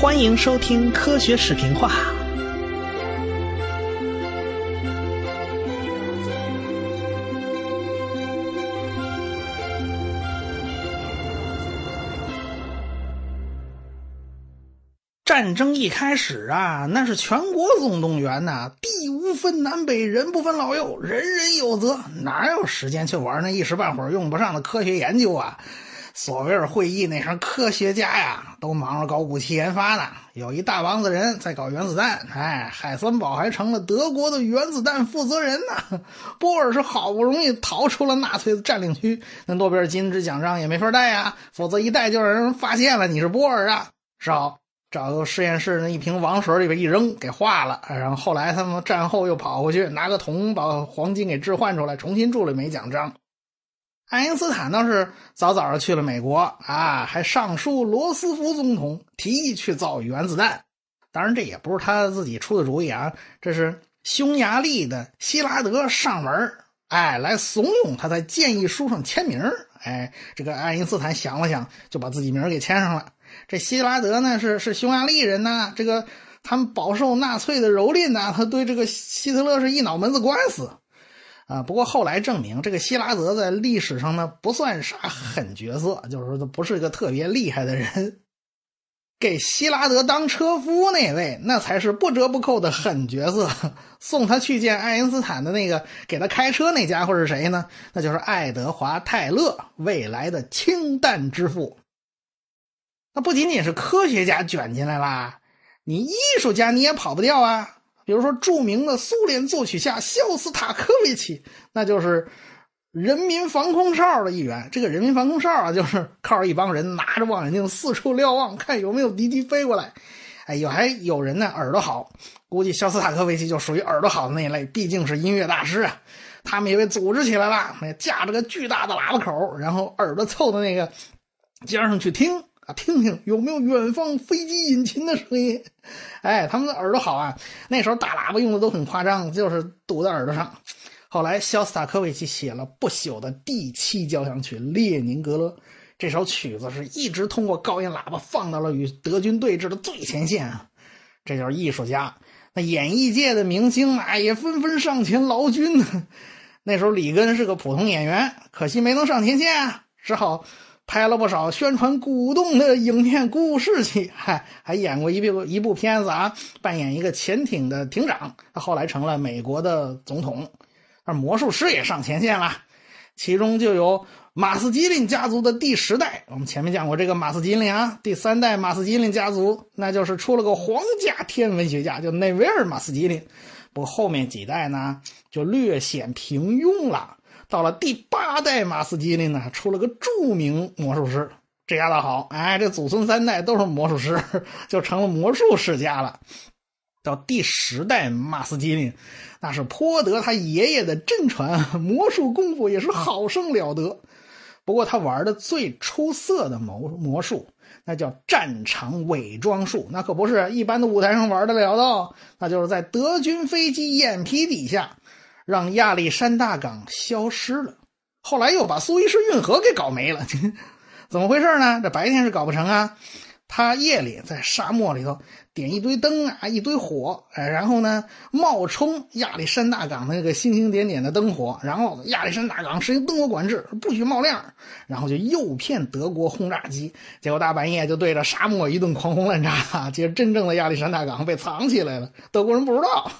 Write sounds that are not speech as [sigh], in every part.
欢迎收听科学视频化。战争一开始啊，那是全国总动员呐，地无分南北，人不分老幼，人人有责，哪有时间去玩那一时半会儿用不上的科学研究啊？索维尔会议那时候，科学家呀都忙着搞武器研发呢，有一大帮子人在搞原子弹。哎，海森堡还成了德国的原子弹负责人呢。波尔是好不容易逃出了纳粹的占领区，那诺贝尔金质奖章也没法带呀，否则一带就让人发现了你是波尔啊。只好找个实验室那一瓶王水里边一扔，给化了。然后后来他们战后又跑回去拿个铜把黄金给置换出来，重新铸了一枚奖章。爱因斯坦倒是早早的去了美国啊，还上书罗斯福总统，提议去造原子弹。当然，这也不是他自己出的主意啊，这是匈牙利的希拉德上门哎，来怂恿他在建议书上签名哎，这个爱因斯坦想了想，就把自己名给签上了。这希拉德呢，是是匈牙利人呐，这个他们饱受纳粹的蹂躏呐，他对这个希特勒是一脑门子官司。啊，不过后来证明，这个希拉德在历史上呢不算啥狠角色，就是说他不是一个特别厉害的人。给希拉德当车夫那位，那才是不折不扣的狠角色。送他去见爱因斯坦的那个给他开车那家伙是谁呢？那就是爱德华·泰勒，未来的氢弹之父。那不仅仅是科学家卷进来啦，你艺术家你也跑不掉啊。比如说，著名的苏联作曲家肖斯塔科维奇，那就是人民防空哨的一员。这个人民防空哨啊，就是靠着一帮人拿着望远镜四处瞭望，看有没有敌机飞过来。哎，有还有人呢，耳朵好，估计肖斯塔科维奇就属于耳朵好的那一类，毕竟是音乐大师啊。他们也被组织起来了，架着个巨大的喇叭口，然后耳朵凑到那个尖上去听。啊听听有没有远方飞机引擎的声音？[laughs] 哎，他们的耳朵好啊。那时候大喇叭用的都很夸张，就是堵在耳朵上。后来肖斯塔科维奇写了不朽的第七交响曲《列宁格勒》，这首曲子是一直通过高音喇叭放到了与德军对峙的最前线啊。这就是艺术家。那演艺界的明星啊，也纷纷上前劳军。[laughs] 那时候里根是个普通演员，可惜没能上前线啊，只好。拍了不少宣传鼓动的影片，故事戏，还还演过一部一部片子啊，扮演一个潜艇的艇长。他后来成了美国的总统。而魔术师也上前线了，其中就有马斯基林家族的第十代。我们前面讲过这个马斯基林啊，第三代马斯基林家族，那就是出了个皇家天文学家，叫内维尔马斯基林。不过后面几代呢，就略显平庸了。到了第八代马斯基林呢，出了个著名魔术师，这下倒好，哎，这祖孙三代都是魔术师，[laughs] 就成了魔术世家了。到第十代马斯基林，那是颇得他爷爷的真传，魔术功夫也是好生了得。不过他玩的最出色的魔魔术，那叫战场伪装术，那可不是一般的舞台上玩得了的，那就是在德军飞机眼皮底下。让亚历山大港消失了，后来又把苏伊士运河给搞没了，[laughs] 怎么回事呢？这白天是搞不成啊，他夜里在沙漠里头点一堆灯啊，一堆火，哎，然后呢冒充亚历山大港那个星星点点的灯火，然后亚历山大港实行灯火管制，不许冒亮，然后就诱骗德国轰炸机，结果大半夜就对着沙漠一顿狂轰滥炸，结果真正的亚历山大港被藏起来了，德国人不知道。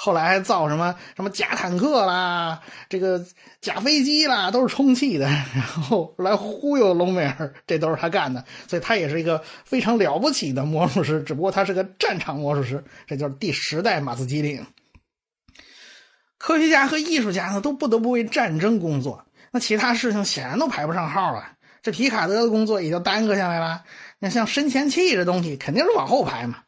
后来造什么什么假坦克啦，这个假飞机啦，都是充气的，然后来忽悠隆美尔，这都是他干的，所以他也是一个非常了不起的魔术师，只不过他是个战场魔术师，这就是第十代马斯基林。科学家和艺术家呢，都不得不为战争工作，那其他事情显然都排不上号了，这皮卡德的工作也就耽搁下来了。那像深潜器这东西，肯定是往后排嘛。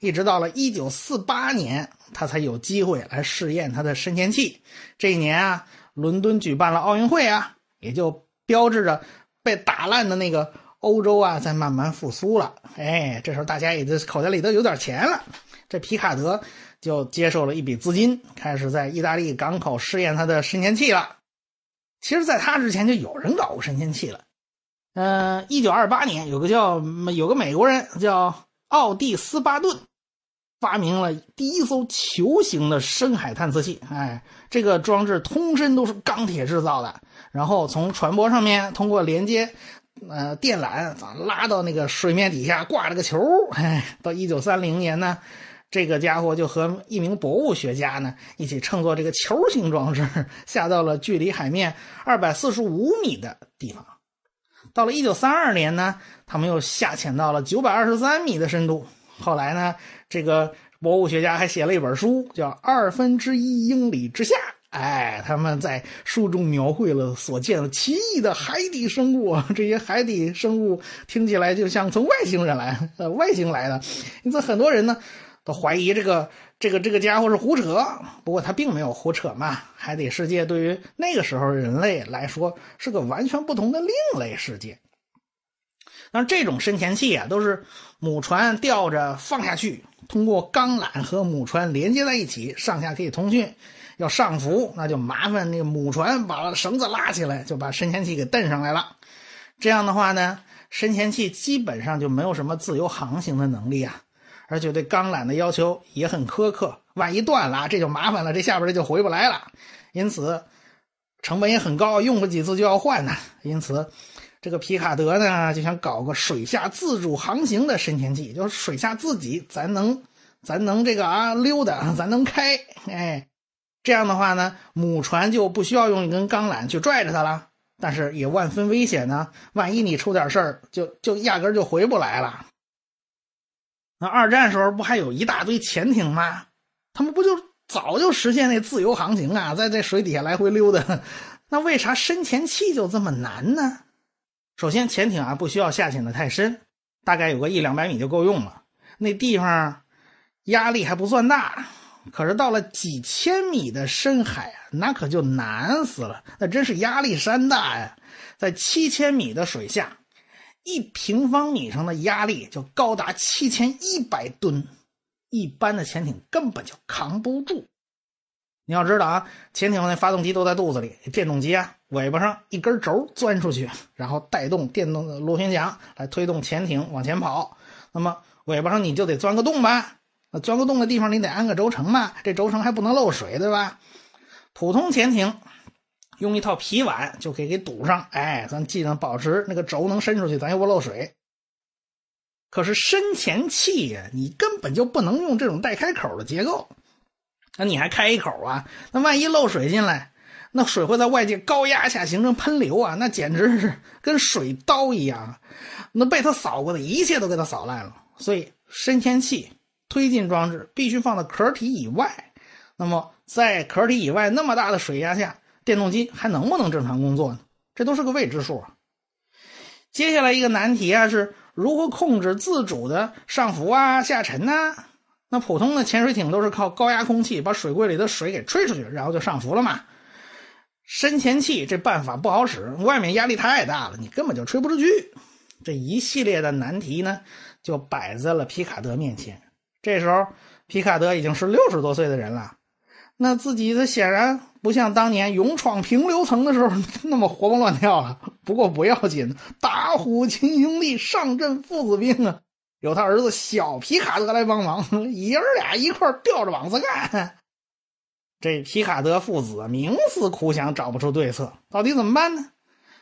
一直到了一九四八年，他才有机会来试验他的深潜器。这一年啊，伦敦举办了奥运会啊，也就标志着被打烂的那个欧洲啊，在慢慢复苏了。哎，这时候大家也就口袋里都有点钱了，这皮卡德就接受了一笔资金，开始在意大利港口试验他的深潜器了。其实，在他之前就有人搞过深潜器了。嗯，一九二八年，有个叫有个美国人叫。奥蒂斯巴顿发明了第一艘球形的深海探测器。哎，这个装置通身都是钢铁制造的，然后从船舶上面通过连接呃电缆拉到那个水面底下挂了个球。哎，到一九三零年呢。这个家伙就和一名博物学家呢一起乘坐这个球形装置下到了距离海面二百四十五米的地方。到了一九三二年呢，他们又下潜到了九百二十三米的深度。后来呢，这个博物学家还写了一本书，叫《二分之一英里之下》。哎，他们在书中描绘了所见的奇异的海底生物。[laughs] 这些海底生物听起来就像从外星人来，呃，外星来的。因此，很多人呢。都怀疑这个这个这个家伙是胡扯，不过他并没有胡扯嘛。海底世界对于那个时候人类来说是个完全不同的另类世界。那这种深潜器啊，都是母船吊着放下去，通过钢缆和母船连接在一起，上下可以通讯。要上浮，那就麻烦那个母船把绳子拉起来，就把深潜器给蹬上来了。这样的话呢，深潜器基本上就没有什么自由航行的能力啊。而且对钢缆的要求也很苛刻，万一断了，这就麻烦了，这下边这就回不来了。因此，成本也很高，用不几次就要换呢。因此，这个皮卡德呢就想搞个水下自主航行的深潜器，就是水下自己咱能咱能这个啊溜达，咱能开。哎，这样的话呢，母船就不需要用一根钢缆去拽着它了，但是也万分危险呢。万一你出点事儿，就就压根就回不来了。那二战时候不还有一大堆潜艇吗？他们不就早就实现那自由航行啊，在这水底下来回溜达。那为啥深潜器就这么难呢？首先，潜艇啊不需要下潜的太深，大概有个一两百米就够用了。那地方压力还不算大，可是到了几千米的深海啊，那可就难死了。那真是压力山大呀，在七千米的水下。一平方米上的压力就高达七千一百吨，一般的潜艇根本就扛不住。你要知道啊，潜艇那发动机都在肚子里，电动机啊，尾巴上一根轴钻出去，然后带动电动的螺旋桨来推动潜艇往前跑。那么尾巴上你就得钻个洞吧？那钻个洞的地方你得安个轴承嘛，这轴承还不能漏水，对吧？普通潜艇。用一套皮碗就可以给堵上，哎，咱既能保持那个轴能伸出去，咱又不漏水。可是深潜器呀，你根本就不能用这种带开口的结构，那你还开一口啊？那万一漏水进来，那水会在外界高压下形成喷流啊，那简直是跟水刀一样，那被它扫过的一切都给它扫烂了。所以深潜器推进装置必须放在壳体以外。那么在壳体以外那么大的水压下，电动机还能不能正常工作呢？这都是个未知数啊。接下来一个难题啊，是如何控制自主的上浮啊、下沉呢？那普通的潜水艇都是靠高压空气把水柜里的水给吹出去，然后就上浮了嘛。深潜器这办法不好使，外面压力太大了，你根本就吹不出去。这一系列的难题呢，就摆在了皮卡德面前。这时候，皮卡德已经是六十多岁的人了。那自己的显然不像当年勇闯平流层的时候 [laughs] 那么活蹦乱跳了。不过不要紧，打虎亲兄弟，上阵父子兵啊！有他儿子小皮卡德来帮忙，爷儿俩一块吊着膀子干。这皮卡德父子冥思苦想，找不出对策，到底怎么办呢？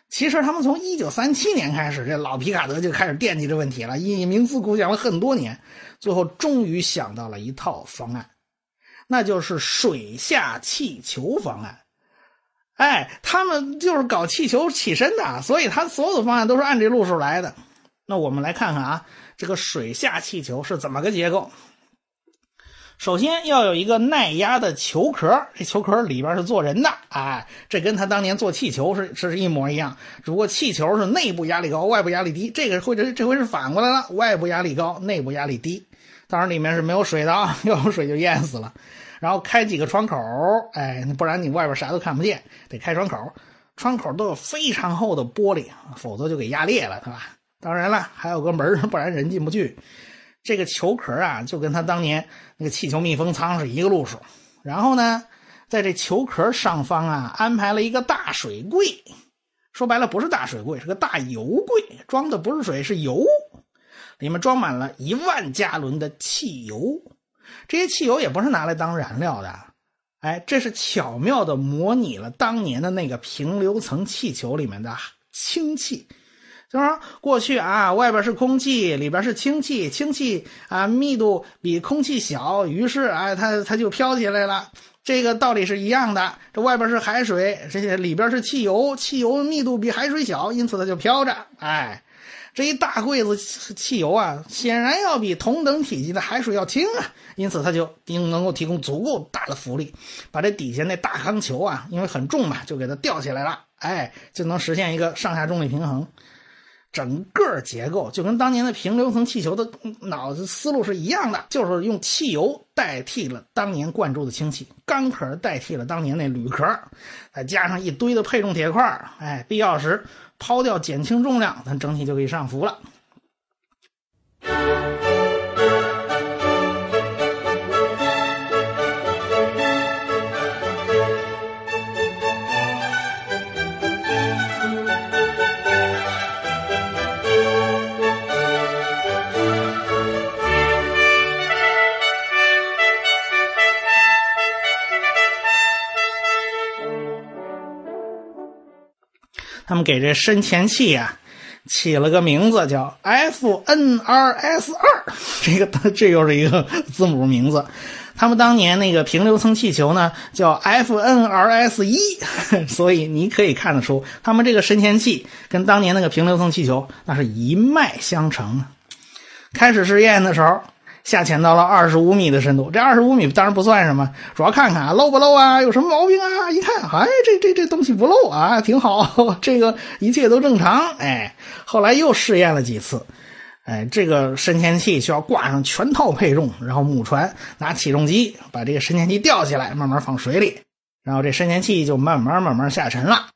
其实他们从一九三七年开始，这老皮卡德就开始惦记这问题了，一冥思苦想了很多年，最后终于想到了一套方案。那就是水下气球方案，哎，他们就是搞气球起身的，所以他所有的方案都是按这路数来的。那我们来看看啊，这个水下气球是怎么个结构？首先要有一个耐压的球壳，这球壳里边是坐人的，哎，这跟他当年做气球是是一模一样，只不过气球是内部压力高，外部压力低，这个会这这回是反过来了，外部压力高，内部压力低。当然里面是没有水的啊，[laughs] 要有水就淹死了。然后开几个窗口，哎，不然你外边啥都看不见，得开窗口。窗口都有非常厚的玻璃，否则就给压裂了，对吧？当然了，还有个门，不然人进不去。这个球壳啊，就跟他当年那个气球密封舱是一个路数。然后呢，在这球壳上方啊，安排了一个大水柜，说白了不是大水柜，是个大油柜，装的不是水是油。里面装满了一万加仑的汽油。这些汽油也不是拿来当燃料的，哎，这是巧妙的模拟了当年的那个平流层气球里面的氢气。就是说，过去啊，外边是空气，里边是氢气，氢气啊密度比空气小，于是啊，它它就飘起来了。这个道理是一样的。这外边是海水，这些里边是汽油，汽油密度比海水小，因此它就飘着。哎，这一大柜子汽油啊，显然要比同等体积的海水要轻啊，因此它就应能够提供足够大的浮力，把这底下那大钢球啊，因为很重嘛，就给它吊起来了。哎，就能实现一个上下重力平衡。整个结构就跟当年的平流层气球的脑子思路是一样的，就是用汽油代替了当年灌注的氢气，钢壳代替了当年那铝壳，再加上一堆的配重铁块哎，必要时抛掉减轻重量，咱整体就可以上浮了。们给这深潜器啊起了个名字叫 FNRS 二，这个这又是一个字母名字。他们当年那个平流层气球呢叫 FNRS 一，所以你可以看得出，他们这个深潜器跟当年那个平流层气球那是一脉相承啊。开始试验的时候。下潜到了二十五米的深度，这二十五米当然不算什么，主要看看漏不漏啊，有什么毛病啊？一看，哎，这这这东西不漏啊，挺好，[laughs] 这个一切都正常。哎，后来又试验了几次，哎，这个深潜器需要挂上全套配重，然后母船拿起重机把这个深潜器吊起来，慢慢放水里，然后这深潜器就慢慢慢慢下沉了。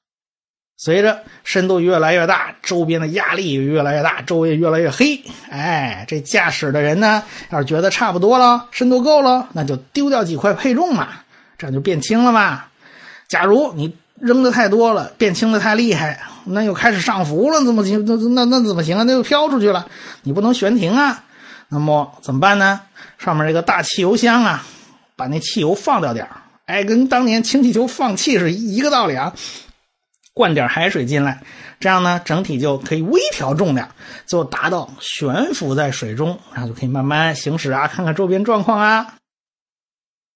随着深度越来越大，周边的压力也越来越大，周围越来越黑。哎，这驾驶的人呢，要是觉得差不多了，深度够了，那就丢掉几块配重嘛，这样就变轻了嘛。假如你扔的太多了，变轻的太厉害，那又开始上浮了，怎么行？那那那怎么行啊？那又飘出去了，你不能悬停啊。那么怎么办呢？上面这个大汽油箱啊，把那汽油放掉点哎，跟当年氢气球放气是一个道理啊。灌点海水进来，这样呢，整体就可以微调重量，就达到悬浮在水中，然后就可以慢慢行驶啊，看看周边状况啊。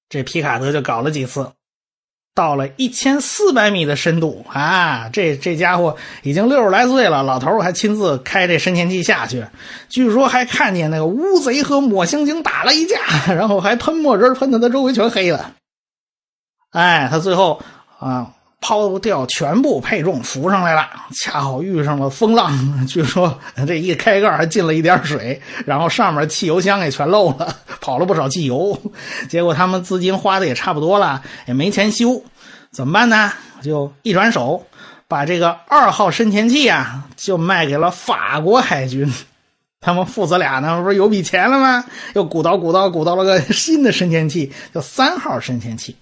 这皮卡德就搞了几次，到了一千四百米的深度啊，这这家伙已经六十来岁了，老头还亲自开这深潜器下去，据说还看见那个乌贼和抹香鲸打了一架，然后还喷墨汁喷的他周围全黑了。哎，他最后啊。抛掉全部配重浮上来了，恰好遇上了风浪。[laughs] 据说这一开盖还进了一点水，然后上面汽油箱也全漏了，[laughs] 跑了不少汽油。结果他们资金花的也差不多了，也没钱修，怎么办呢？就一转手把这个二号深潜器啊，就卖给了法国海军。他们父子俩呢，不是有笔钱了吗？又鼓捣鼓捣鼓捣了个新的深潜器，叫三号深潜器。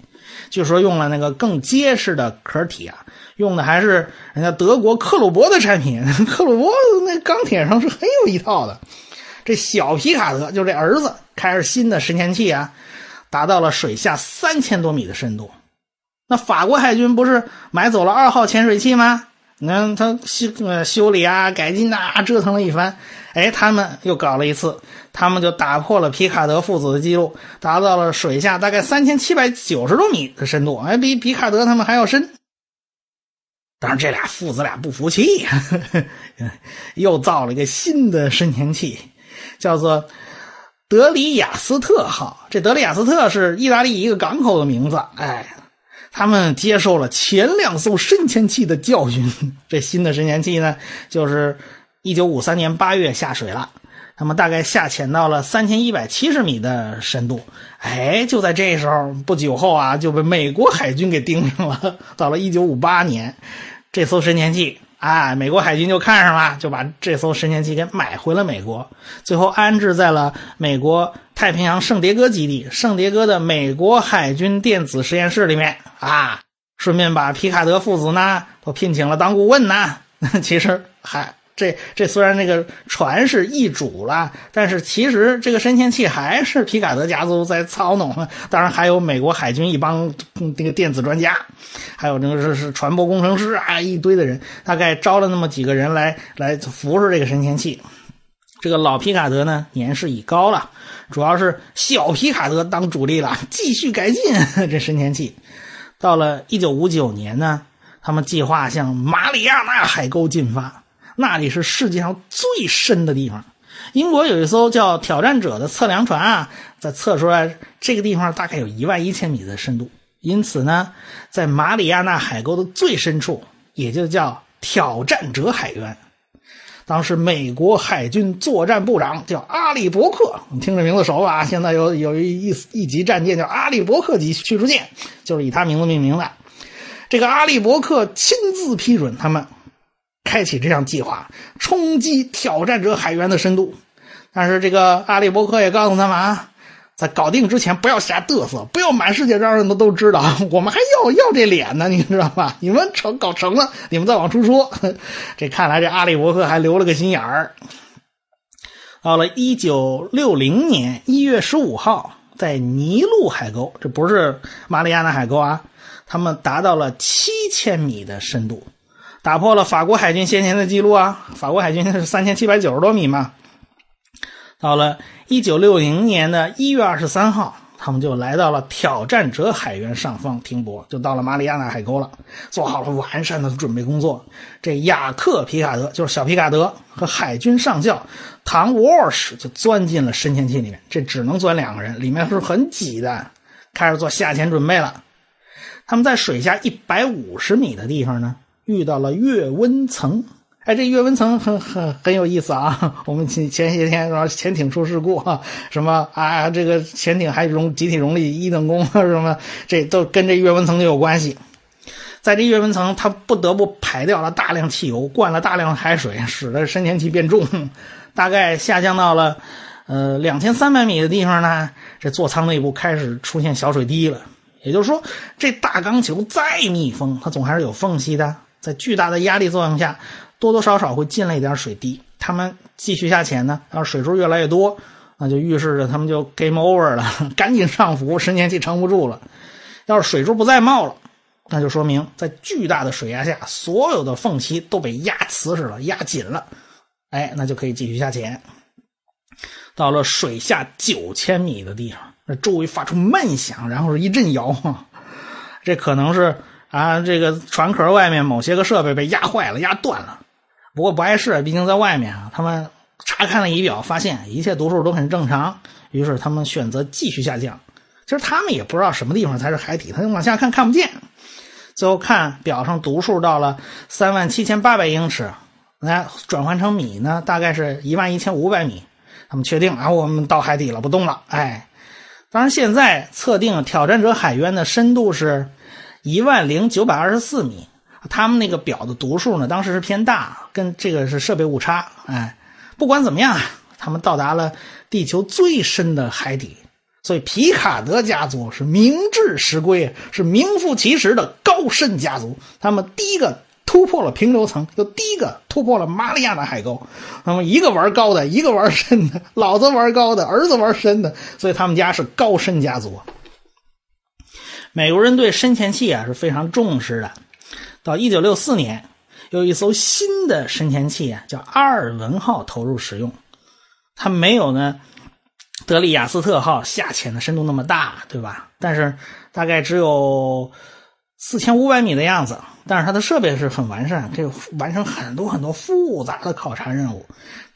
据说用了那个更结实的壳体啊，用的还是人家德国克虏伯的产品。克虏伯那钢铁上是很有一套的。这小皮卡德就这儿子开着新的深潜器啊，达到了水下三千多米的深度。那法国海军不是买走了二号潜水器吗？你看他修呃修理啊、改进呐，折腾了一番。哎，他们又搞了一次，他们就打破了皮卡德父子的记录，达到了水下大概三千七百九十多米的深度，哎，比皮卡德他们还要深。当然，这俩父子俩不服气，[laughs] 又造了一个新的深潜器，叫做德里亚斯特号。这德里亚斯特是意大利一个港口的名字。哎，他们接受了前两艘深潜器的教训，这新的深潜器呢，就是。一九五三年八月下水了，他们大概下潜到了三千一百七十米的深度。哎，就在这时候，不久后啊，就被美国海军给盯上了。到了一九五八年，这艘深潜器，哎，美国海军就看上了，就把这艘深潜器给买回了美国，最后安置在了美国太平洋圣迭戈基地，圣迭戈的美国海军电子实验室里面啊。顺便把皮卡德父子呢都聘请了当顾问呢。[laughs] 其实还。这这虽然那个船是易主了，但是其实这个深潜器还是皮卡德家族在操弄。当然还有美国海军一帮这个电子专家，还有那个是是船舶工程师啊，一堆的人，大概招了那么几个人来来服侍这个深潜器。这个老皮卡德呢，年事已高了，主要是小皮卡德当主力了，继续改进 [laughs] 这深潜器。到了一九五九年呢，他们计划向马里亚纳海沟进发。那里是世界上最深的地方。英国有一艘叫“挑战者”的测量船啊，在测出来这个地方大概有一万一千米的深度。因此呢，在马里亚纳海沟的最深处，也就叫“挑战者海渊”。当时美国海军作战部长叫阿里伯克，你听这名字熟吧？现在有有一一一级战舰叫阿里伯克级驱逐舰，就是以他名字命名的。这个阿里伯克亲自批准他们。开启这项计划，冲击挑战者海员的深度。但是这个阿里伯克也告诉他们啊，在搞定之前不要瞎嘚瑟，不要满世界让人都都知道，[laughs] 我们还要要这脸呢，你知道吧？你们成搞成了，你们再往出说。[laughs] 这看来这阿里伯克还留了个心眼儿。到了一九六零年一月十五号，在尼禄海沟，这不是马里亚纳海沟啊，他们达到了七千米的深度。打破了法国海军先前的记录啊！法国海军是三千七百九十多米嘛。到了一九六零年的一月二十三号，他们就来到了挑战者海员上方停泊，就到了马里亚纳海沟了，做好了完善的准备工作。这雅克皮卡德就是小皮卡德和海军上校唐沃尔什就钻进了深潜器里面，这只能钻两个人，里面是很挤的，开始做下潜准备了。他们在水下一百五十米的地方呢。遇到了月温层，哎，这月温层很很很有意思啊！[laughs] 我们前前些天说潜艇出事故啊，什么啊，这个潜艇还容集体容力一等功 [laughs] 什么，这都跟这月温层有关系。在这月温层，它不得不排掉了大量汽油，灌了大量海水，使得深潜器变重，[laughs] 大概下降到了呃两千三百米的地方呢，这座舱内部开始出现小水滴了。也就是说，这大钢球再密封，它总还是有缝隙的。在巨大的压力作用下，多多少少会进来一点水滴。他们继续下潜呢，要是水珠越来越多，那就预示着他们就 game over 了，赶紧上浮，深潜器撑不住了。要是水珠不再冒了，那就说明在巨大的水压下，所有的缝隙都被压瓷实了，压紧了。哎，那就可以继续下潜。到了水下九千米的地方，那周围发出闷响，然后是一阵摇晃，这可能是。啊，这个船壳外面某些个设备被压坏了、压断了，不过不碍事，毕竟在外面啊。他们查看了仪表，发现一切读数都很正常，于是他们选择继续下降。其实他们也不知道什么地方才是海底，他就往下看看不见。最后看表上读数到了三万七千八百英尺，那转换成米呢，大概是一万一千五百米。他们确定啊，我们到海底了，不动了。哎，当然现在测定挑战者海渊的深度是。一万零九百二十四米，他们那个表的读数呢，当时是偏大，跟这个是设备误差。哎，不管怎么样啊，他们到达了地球最深的海底，所以皮卡德家族是名至实归，是名副其实的高深家族。他们第一个突破了平流层，又第一个突破了马里亚纳海沟。那么一个玩高的，一个玩深的，老子玩高的，儿子玩深的，所以他们家是高深家族。美国人对深潜器啊是非常重视的。到一九六四年，有一艘新的深潜器啊，叫阿尔文号投入使用。它没有呢德里亚斯特号下潜的深度那么大，对吧？但是大概只有四千五百米的样子。但是它的设备是很完善，可以完成很多很多复杂的考察任务。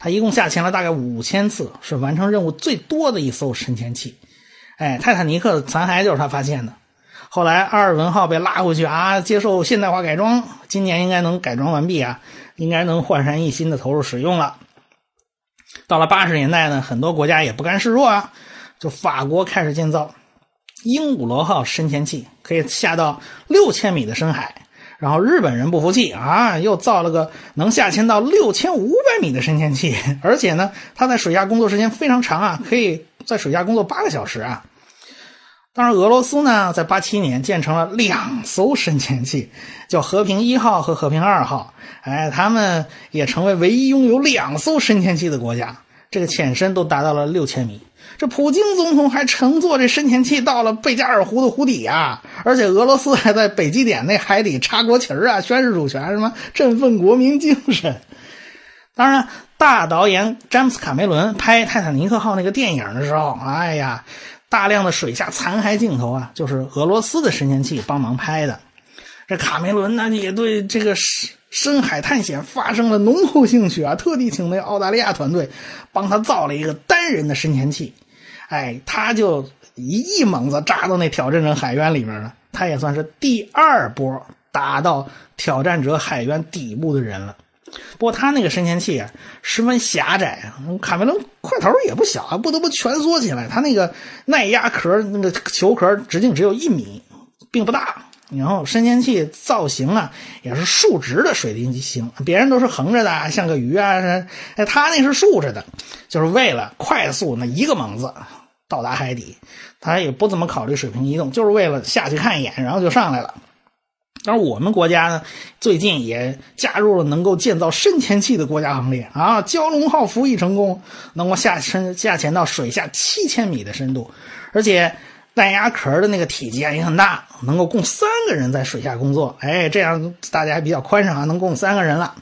它一共下潜了大概五千次，是完成任务最多的一艘深潜器。哎，泰坦尼克的残骸就是他发现的。后来阿尔文号被拉回去啊，接受现代化改装，今年应该能改装完毕啊，应该能焕然一新的投入使用了。到了八十年代呢，很多国家也不甘示弱啊，就法国开始建造鹦鹉螺号深潜器，可以下到六千米的深海。然后日本人不服气啊，又造了个能下潜到六千五百米的深潜器，而且呢，它在水下工作时间非常长啊，可以在水下工作八个小时啊。当然，俄罗斯呢，在八七年建成了两艘深潜器，叫“和平一号”和“和平二号”。哎，他们也成为唯一拥有两艘深潜器的国家。这个潜深都达到了六千米。这普京总统还乘坐这深潜器到了贝加尔湖的湖底啊！而且俄罗斯还在北极点那海底插国旗啊，宣示主权，什么振奋国民精神。当然，大导演詹姆斯·卡梅伦拍《泰坦尼克号》那个电影的时候，哎呀。大量的水下残骸镜头啊，就是俄罗斯的深潜器帮忙拍的。这卡梅伦呢，也对这个深深海探险发生了浓厚兴趣啊，特地请那澳大利亚团队帮他造了一个单人的深潜器。哎，他就一一猛子扎到那挑战者海渊里面了。他也算是第二波打到挑战者海渊底部的人了。不过他那个深潜器啊，十分狭窄。卡梅伦块头也不小啊，不得不蜷缩起来。他那个耐压壳那个球壳直径只有一米，并不大。然后深潜器造型啊，也是竖直的水滴形，别人都是横着的，像个鱼啊。哎，他那是竖着的，就是为了快速那一个猛子到达海底。他也不怎么考虑水平移动，就是为了下去看一眼，然后就上来了。当然，我们国家呢，最近也加入了能够建造深潜器的国家行列啊！蛟龙号服役成功，能够下深下潜到水下七千米的深度，而且弹压壳的那个体积啊也很大，能够供三个人在水下工作。哎，这样大家比较宽敞啊，能供三个人了。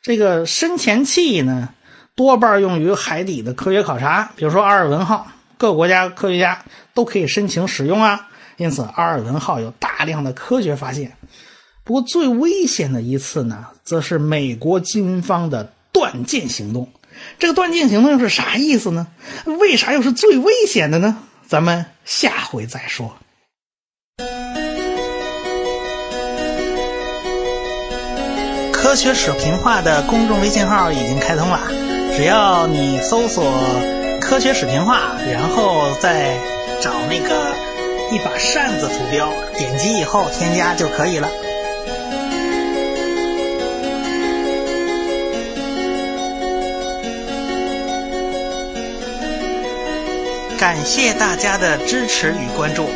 这个深潜器呢，多半用于海底的科学考察，比如说阿尔文号，各国家科学家都可以申请使用啊。因此，阿尔文号有大量的科学发现。不过，最危险的一次呢，则是美国军方的断剑行动。这个断剑行动又是啥意思呢？为啥又是最危险的呢？咱们下回再说。科学史评话的公众微信号已经开通了，只要你搜索“科学史评话”，然后再找那个。一把扇子图标，点击以后添加就可以了。感谢大家的支持与关注。